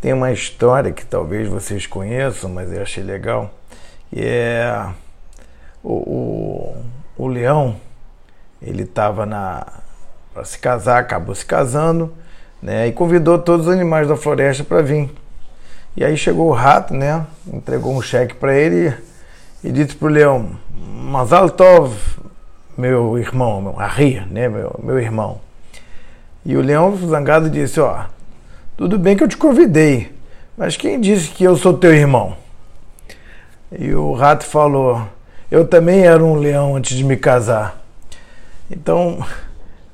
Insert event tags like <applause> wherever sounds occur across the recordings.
tem uma história que talvez vocês conheçam, mas eu achei legal. E é o, o, o leão, ele estava na para se casar, acabou se casando, né? E convidou todos os animais da floresta para vir. E aí chegou o rato, né? Entregou um cheque para ele e disse pro leão: Mazal Tov, meu irmão, meu Arri, né? Meu, meu irmão. E o leão zangado disse: Ó, tudo bem que eu te convidei, mas quem disse que eu sou teu irmão? E o rato falou: Eu também era um leão antes de me casar. Então,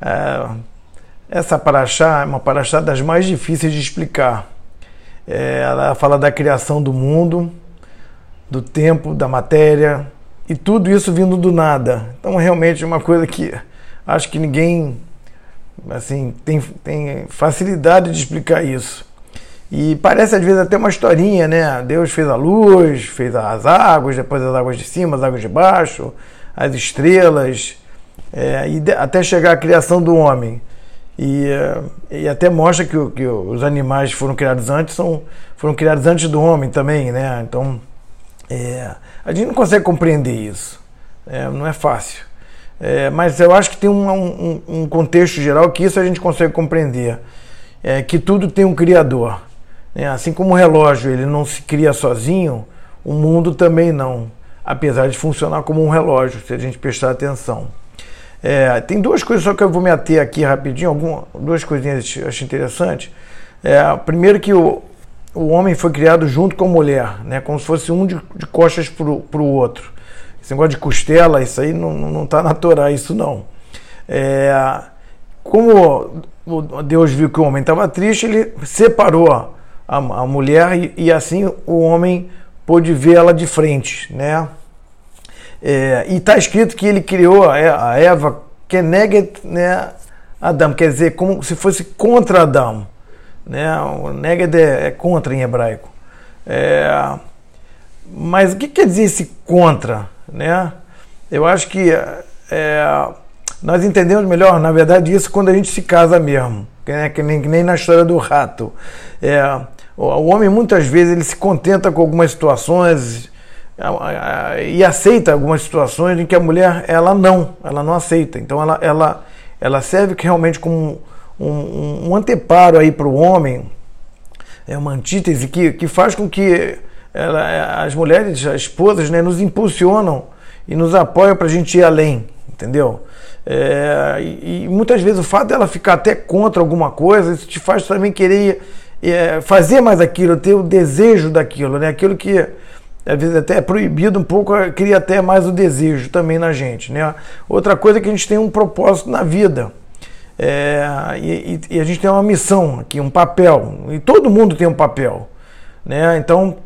é, essa paraxá é uma paraxá das mais difíceis de explicar. É, ela fala da criação do mundo, do tempo, da matéria e tudo isso vindo do nada. Então, realmente é uma coisa que acho que ninguém assim tem, tem facilidade de explicar isso. E parece às vezes até uma historinha, né? Deus fez a luz, fez as águas, depois as águas de cima, as águas de baixo, as estrelas, é, e de, até chegar à criação do homem. E, é, e até mostra que, que, os animais foram criados antes, são, foram criados antes do homem também, né? Então, é, a gente não consegue compreender isso, é, não é fácil. É, mas eu acho que tem um, um, um, contexto geral que isso a gente consegue compreender, é, que tudo tem um criador. Né? Assim como o relógio ele não se cria sozinho, o mundo também não, apesar de funcionar como um relógio, se a gente prestar atenção. É, tem duas coisas só que eu vou me ater aqui rapidinho, algumas, duas coisinhas que acho interessantes. É, primeiro que o, o homem foi criado junto com a mulher, né, como se fosse um de, de costas para o outro. Esse negócio de costela, isso aí não está natural, isso não. É, como Deus viu que o homem estava triste, ele separou a, a mulher e, e, assim o homem pôde ver ela de frente, né? É, e está escrito que ele criou a Eva Keneget né, Adão, quer dizer, como se fosse contra Adão. Né? O Neged é, é contra em hebraico. É, mas o que quer dizer esse contra? Né? Eu acho que é, nós entendemos melhor, na verdade, isso quando a gente se casa mesmo, né? que, nem, que nem na história do rato. É, o, homem muitas vezes ele se contenta com algumas situações e aceita algumas situações em que a mulher ela não, ela não aceita. Então ela, ela, ela serve realmente como um, um, um anteparo aí para o homem, é uma antítese que, que faz com que ela, as mulheres, as esposas, né, nos impulsionam e nos apoiam para a gente ir além, entendeu? É, e, e, muitas vezes o fato dela ficar até contra alguma coisa, isso te faz também querer é, fazer mais aquilo, ter o desejo daquilo, né? Aquilo que às vezes até é proibido um pouco, cria até mais o desejo também na gente. Né? Outra coisa é que a gente tem um propósito na vida. É, e, e, a gente tem uma missão aqui, um papel. E todo mundo tem um papel. Né? Então,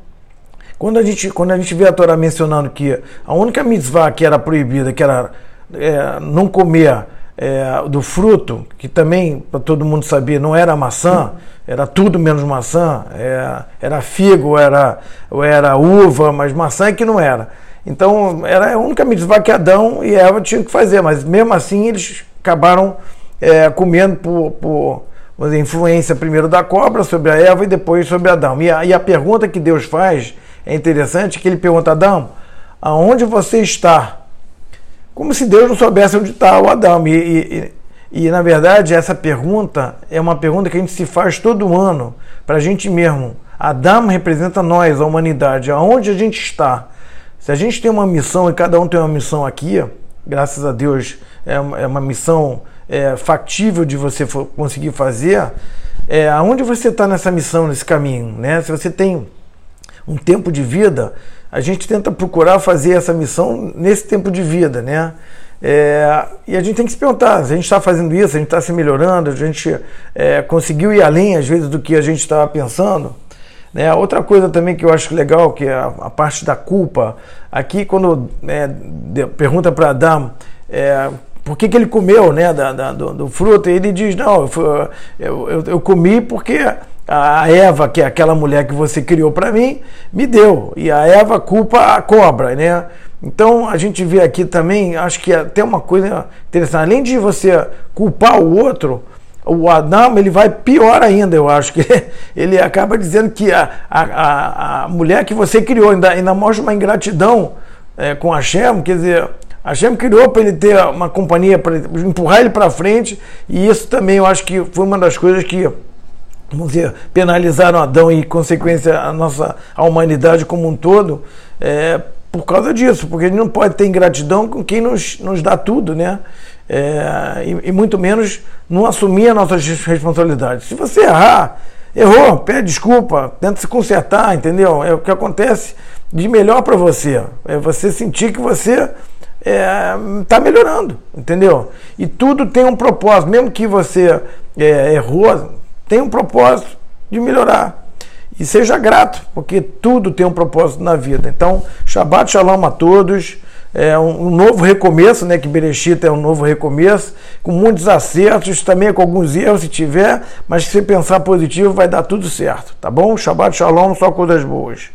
quando a, gente, quando a gente vê a Torá mencionando que a única mitzvah que era proibida, que era é, não comer é, do fruto, que também, para todo mundo saber, não era maçã, era tudo menos maçã, é, era figo, era, era uva, mas maçã é que não era. Então, era a única mitzvah que Adão e Eva tinham que fazer, mas mesmo assim eles acabaram é, comendo por, por dizer, influência primeiro da cobra sobre a Eva e depois sobre Adão. E a, e a pergunta que Deus faz é interessante, que ele pergunta, Adão, aonde você está? como se Deus não soubesse onde está o Adão. E, e, e, na verdade, essa pergunta é uma pergunta que a gente se faz todo ano para a gente mesmo. Adão representa nós, a humanidade, aonde a gente está. Se a gente tem uma missão e cada um tem uma missão aqui, graças a Deus é uma, é uma missão é, factível de você conseguir fazer, é, aonde você está nessa missão, nesse caminho. Né? Se você tem um tempo de vida, a gente tenta procurar fazer essa missão nesse tempo de vida, né? É, e a gente tem que se perguntar se a gente está fazendo isso, a gente está se melhorando, a gente é, conseguiu ir além, às vezes, do que a gente estava pensando. Né? Outra coisa também que eu acho legal, que é a, a parte da culpa. Aqui, quando é, de, pergunta para Adão é, por que, que ele comeu né, da, da, do, do, fruto, ele diz: Não, eu, eu, eu comi porque a Eva, que é aquela mulher que você criou para mim, me deu. E a Eva culpa a cobra, né? Então a gente vê aqui também, acho que é até uma coisa interessante, além de você culpar o outro, o Adão ele vai pior ainda, eu acho que <laughs> ele acaba dizendo que a, a, a mulher que você criou ainda, ainda mostra uma ingratidão é, com a Shem, quer dizer, a Shem criou para ele ter uma companhia, para empurrar ele para frente, e isso também eu acho que foi uma das coisas que vamos dizer, penalizaram Adão e, consequência, a nossa a humanidade como um todo, é, por causa disso, porque ele não pode ter ingratidão com quem nos, nos dá tudo, né? É, e, e, muito menos não assumir as nossas responsabilidades. Se você errar, errou, pede desculpa, tenta se consertar, entendeu? É o que acontece de melhor para você. É você sentir que você está é, tá melhorando, entendeu? E tudo tem um propósito, mesmo que você é, errou, tem um propósito de melhorar. E seja grato, porque tudo tem um propósito na vida. Então, Shabbat Shalom a todos. É um, novo recomeço, né? Que Berechita é um novo recomeço, com muitos acertos, também com alguns erros se tiver, mas se pensar positivo vai dar tudo certo, tá bom? Shabbat Shalom, só coisas boas.